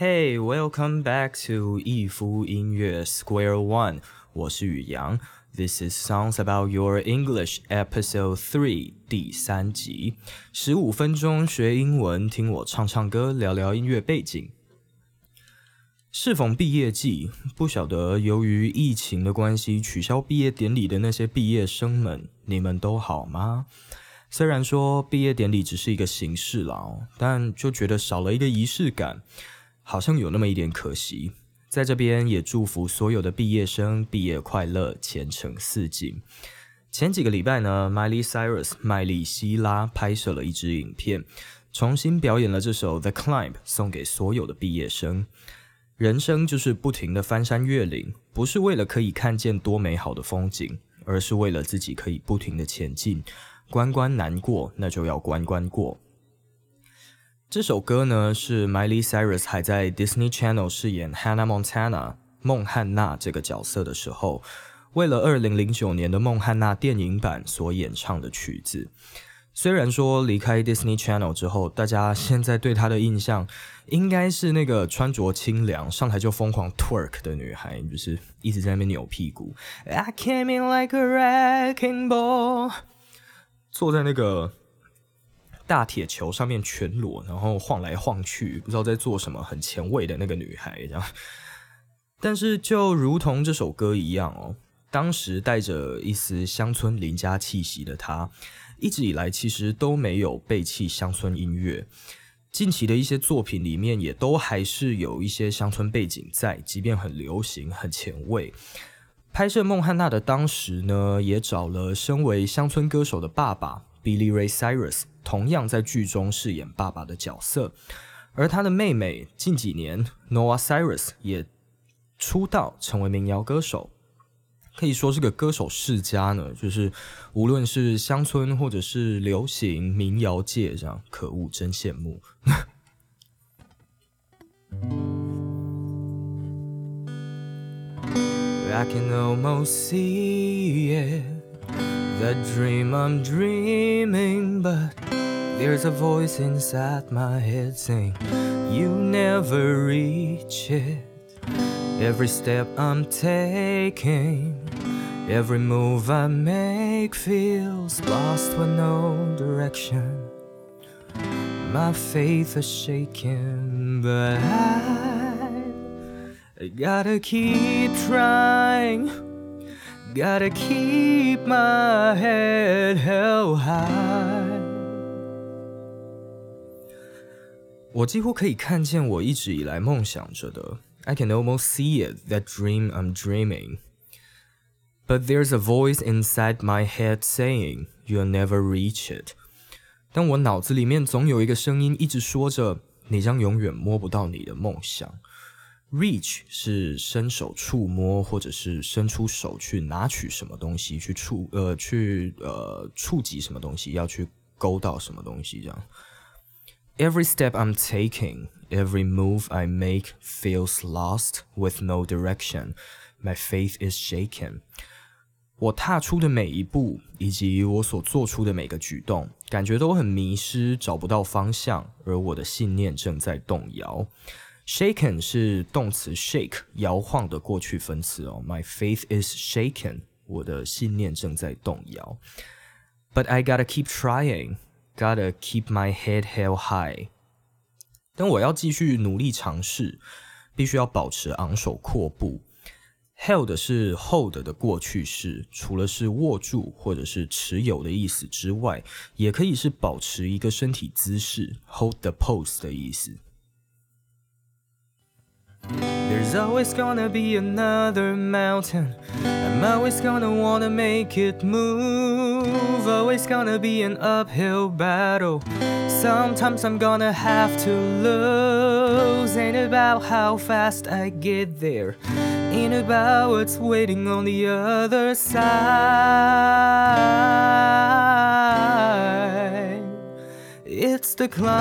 Hey, welcome back to 一夫音乐 Square One。我是宇阳。This is Songs About Your English Episode Three 第三集。十五分钟学英文，听我唱唱歌，聊聊音乐背景。适逢毕业季，不晓得由于疫情的关系取消毕业典礼的那些毕业生们，你们都好吗？虽然说毕业典礼只是一个形式啦，但就觉得少了一个仪式感。好像有那么一点可惜，在这边也祝福所有的毕业生毕业快乐，前程似锦。前几个礼拜呢，Miley Cyrus 麦莉希拉拍摄了一支影片，重新表演了这首《The Climb》，送给所有的毕业生。人生就是不停的翻山越岭，不是为了可以看见多美好的风景，而是为了自己可以不停的前进。关关难过，那就要关关过。这首歌呢，是 Miley Cyrus 还在 Disney Channel 饰演 Hannah Montana 孟汉娜这个角色的时候，为了2009年的孟汉娜电影版所演唱的曲子。虽然说离开 Disney Channel 之后，大家现在对她的印象应该是那个穿着清凉、上台就疯狂 twerk 的女孩，就是一直在那边扭屁股。I came in like a wrecking ball，坐在那个。大铁球上面全裸，然后晃来晃去，不知道在做什么，很前卫的那个女孩这样。但是就如同这首歌一样哦，当时带着一丝乡村邻家气息的她，一直以来其实都没有背弃乡村音乐。近期的一些作品里面，也都还是有一些乡村背景在，即便很流行、很前卫。拍摄孟汉娜的当时呢，也找了身为乡村歌手的爸爸 Billy Ray Cyrus。同样在剧中饰演爸爸的角色，而他的妹妹近几年 Noah Cyrus 也出道成为民谣歌手，可以说是个歌手世家呢。就是无论是乡村或者是流行民谣界，这样可恶，真羡慕。The dream I'm dreaming, but there's a voice inside my head saying, You never reach it. Every step I'm taking, every move I make feels lost with no direction. My faith is shaking, but I, I gotta keep trying. Gotta keep my head held high。我几乎可以看见我一直以来梦想着的。I can almost see it, that dream I'm dreaming. But there's a voice inside my head saying, "You'll never reach it." 但我脑子里面总有一个声音一直说着，你将永远摸不到你的梦想。 Reach 是伸手触摸，或者是伸出手去拿取什么东西，去触呃去呃触及什么东西，要去勾到什么东西这样。Every step I'm taking, every move I make feels lost with no direction. My faith is shaken. 我踏出的每一步，以及我所做出的每个举动，感觉都很迷失，找不到方向，而我的信念正在动摇。Shaken 是动词 shake 摇晃的过去分词哦。My faith is shaken，我的信念正在动摇。But I gotta keep trying, gotta keep my head held high。但我要继续努力尝试，必须要保持昂首阔步。Held 是 hold 的过去式，除了是握住或者是持有的意思之外，也可以是保持一个身体姿势，hold the pose 的意思。 There's always gonna be another mountain. I'm always gonna wanna make it move. Always gonna be an uphill battle. Sometimes I'm gonna have to lose. Ain't about how fast I get there. Ain't about what's waiting on the other side. It's the climb.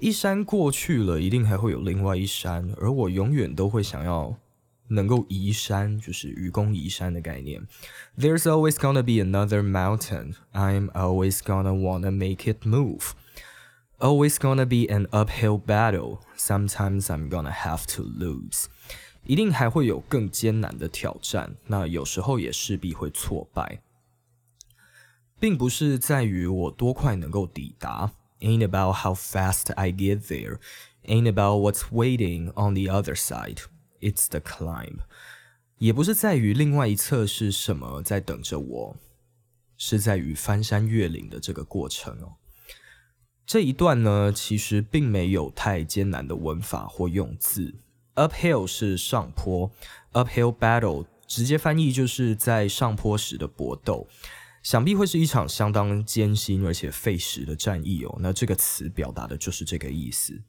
一山过去了，一定还会有另外一山，而我永远都会想要能够移山，就是愚公移山的概念。There's always gonna be another mountain. I'm always gonna wanna make it move. Always gonna be an uphill battle. Sometimes I'm gonna have to lose. 一定还会有更艰难的挑战，那有时候也势必会挫败。并不是在于我多快能够抵达 ，ain't about how fast I get there, ain't about what's waiting on the other side. It's the climb. 也不是在于另外一侧是什么在等着我，是在于翻山越岭的这个过程哦。这一段呢，其实并没有太艰难的文法或用字。Uphill 是上坡，Uphill battle 直接翻译就是在上坡时的搏斗。 想必会是一场相当艰辛而且费时的战役哦。那这个词表达的就是这个意思。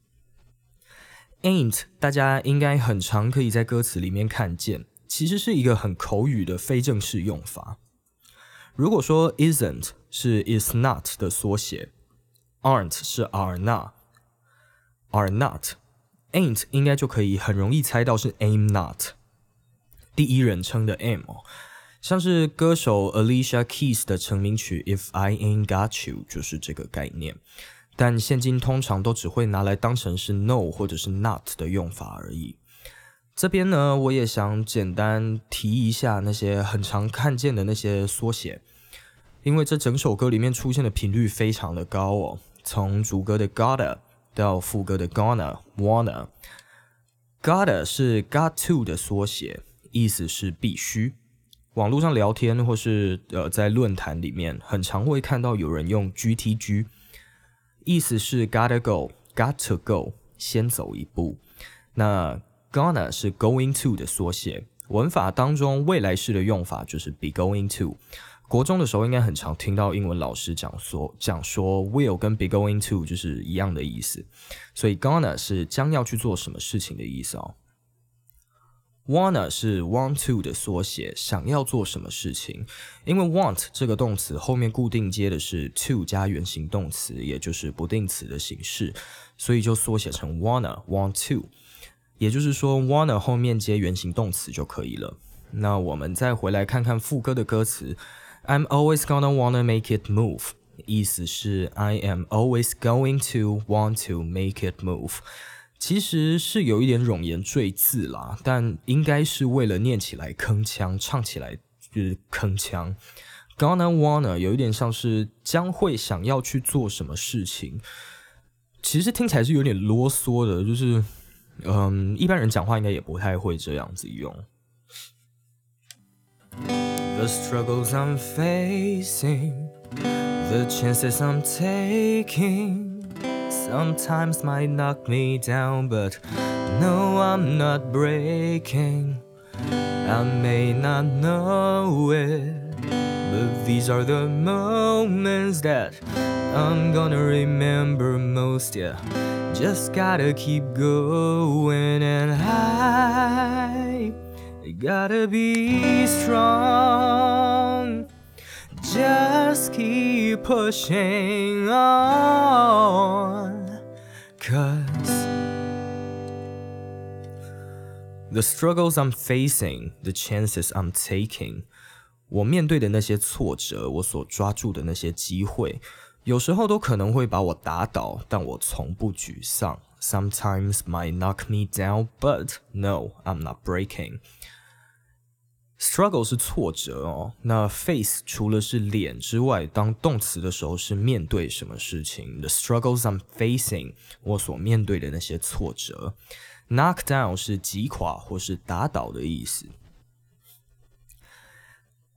Ain't 大家应该很常可以在歌词里面看见，其实是一个很口语的非正式用法。如果说 isn't 是 is not 的缩写，aren't 是 are not，are not，ain't 应该就可以很容易猜到是 aim not，第一人称的 am。像是歌手 Alicia Keys 的成名曲《If I Ain't Got You》就是这个概念，但现今通常都只会拿来当成是 no 或者是 not 的用法而已。这边呢，我也想简单提一下那些很常看见的那些缩写，因为这整首歌里面出现的频率非常的高哦。从主歌的 gotta 到副歌的 gonna wanna，gotta 是 got to 的缩写，意思是必须。网络上聊天，或是呃在论坛里面，很常会看到有人用 GTG，意思是 gotta go，got to go，先走一步。那 gonna 是 going to 的缩写，文法当中未来式的用法就是 be going to。国中的时候应该很常听到英文老师讲说讲说 will 跟 be going to 就是一样的意思，所以 gonna 是将要去做什么事情的意思哦。Wanna 是 want to 的缩写，想要做什么事情？因为 want 这个动词后面固定接的是 to 加原形动词，也就是不定词的形式，所以就缩写成 wanna want to。也就是说，wanna 后面接原形动词就可以了。那我们再回来看看副歌的歌词：I'm always gonna wanna make it move，意思是 I am always going to want to make it move。其实是有一点冗言赘字啦，但应该是为了念起来铿锵，唱起来就是铿锵。Gonna wanna 有一点像是将会想要去做什么事情，其实听起来是有点啰嗦的，就是嗯，一般人讲话应该也不太会这样子用。The struggles I'm facing, the chances I'm taking. Sometimes might knock me down, but no, I'm not breaking. I may not know it, but these are the moments that I'm gonna remember most. Yeah, just gotta keep going, and I gotta be strong. Just keep pushing on Cause the struggles I'm facing, the chances I'm taking，我面对的那些挫折，我所抓住的那些机会，有时候都可能会把我打倒，但我从不沮丧。Sometimes might knock me down, but no, I'm not breaking. Struggle 是挫折哦，那 face 除了是脸之外，当动词的时候是面对什么事情？The struggles I'm facing，我所面对的那些挫折。Knock down 是击垮或是打倒的意思。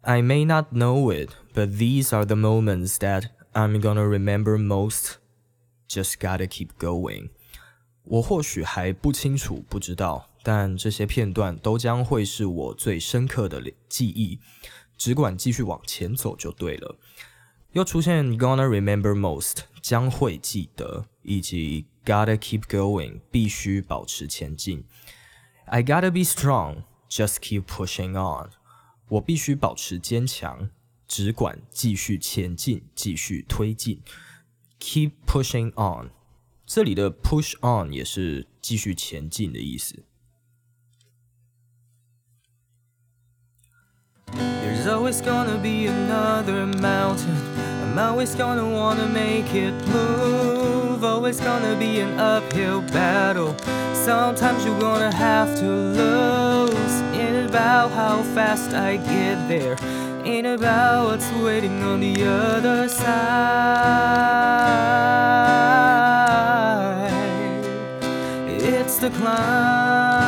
I may not know it, but these are the moments that I'm gonna remember most. Just gotta keep going. 我或许还不清楚，不知道。 但这些片段都将会是我最深刻的记忆，只管继续往前走就对了。又出现 gonna remember most，将会记得，以及 gotta keep going，必须保持前进。I gotta be strong，just keep pushing on，我必须保持坚强，只管继续前进，继续推进。Keep pushing on，这里的 push on 也是继续前进的意思。There's always gonna be another mountain. I'm always gonna wanna make it move. Always gonna be an uphill battle. Sometimes you're gonna have to lose. Ain't about how fast I get there. Ain't about what's waiting on the other side. It's the climb.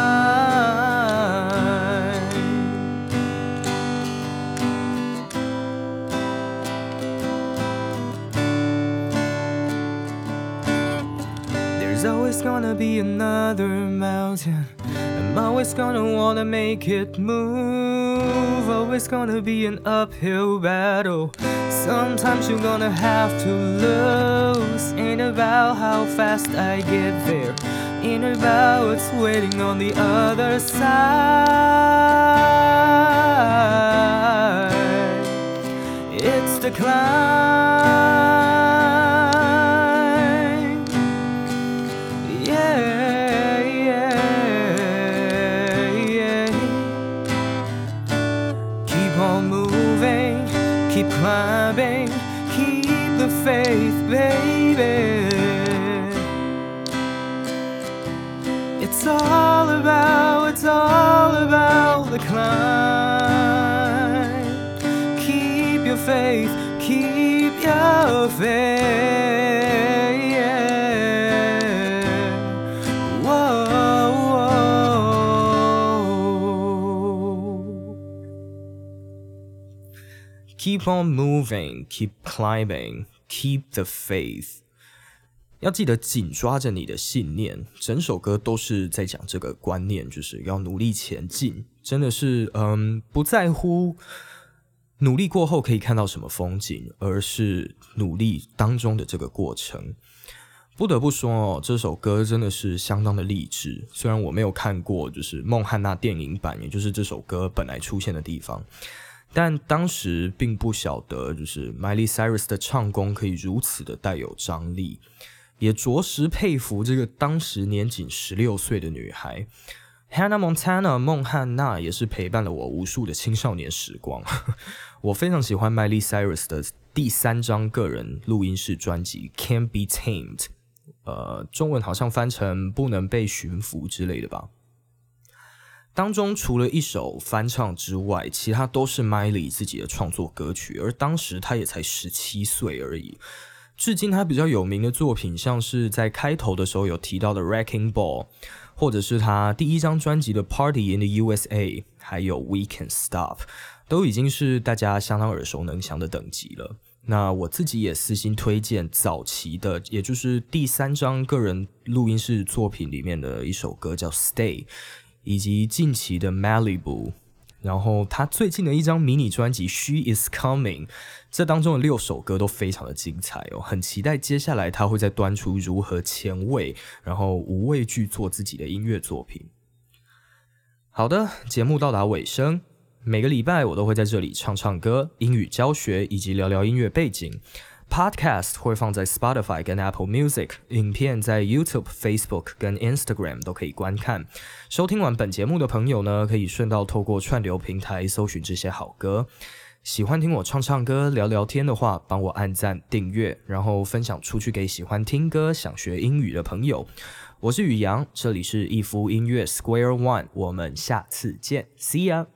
There's always gonna be another mountain. I'm always gonna wanna make it move. Always gonna be an uphill battle. Sometimes you're gonna have to lose. Ain't about how fast I get there. Ain't about what's waiting on the other side. It's the climb. It's all about, it's all about the climb. Keep your faith, keep your faith. Keep on moving, keep climbing, keep the faith. 要记得紧抓着你的信念，整首歌都是在讲这个观念，就是要努力前进。真的是，嗯，不在乎努力过后可以看到什么风景，而是努力当中的这个过程。不得不说哦，这首歌真的是相当的励志。虽然我没有看过就是孟汉娜电影版，也就是这首歌本来出现的地方，但当时并不晓得，就是 Miley Cyrus 的唱功可以如此的带有张力，也着实佩服这个当时年仅十六岁的女孩。Hannah Montana 孟汉娜也是陪伴了我无数的青少年时光。我非常喜欢 Miley Cyrus 的第三张个人录音室专辑《Can't Be Tamed》，呃，中文好像翻成“不能被驯服”之类的吧。当中除了一首翻唱之外，其他都是 Miley 自己的创作歌曲，而当时他也才十七岁而已。至今他比较有名的作品，像是在开头的时候有提到的《Wrecking Ball》，或者是他第一张专辑的《Party in the USA》，还有《We Can Stop》，都已经是大家相当耳熟能详的等级了。那我自己也私心推荐早期的，也就是第三张个人录音室作品里面的一首歌，叫《Stay》，以及近期的《Malibu》。然后他最近的一张迷你专辑《She Is Coming》，这当中的六首歌都非常的精彩哦，很期待接下来他会再端出如何前卫，然后无畏惧做自己的音乐作品。好的，节目到达尾声，每个礼拜我都会在这里唱唱歌、英语教学以及聊聊音乐背景。Podcast 会放在 Spotify 跟 Apple Music，影片在 YouTube、Facebook 跟 Instagram 都可以观看。收听完本节目的朋友呢，可以顺道透过串流平台搜寻这些好歌。喜欢听我唱唱歌、聊聊天的话，帮我按赞、订阅，然后分享出去给喜欢听歌、想学英语的朋友。我是宇阳，这里是一夫音乐 Square One，我们下次见，See ya。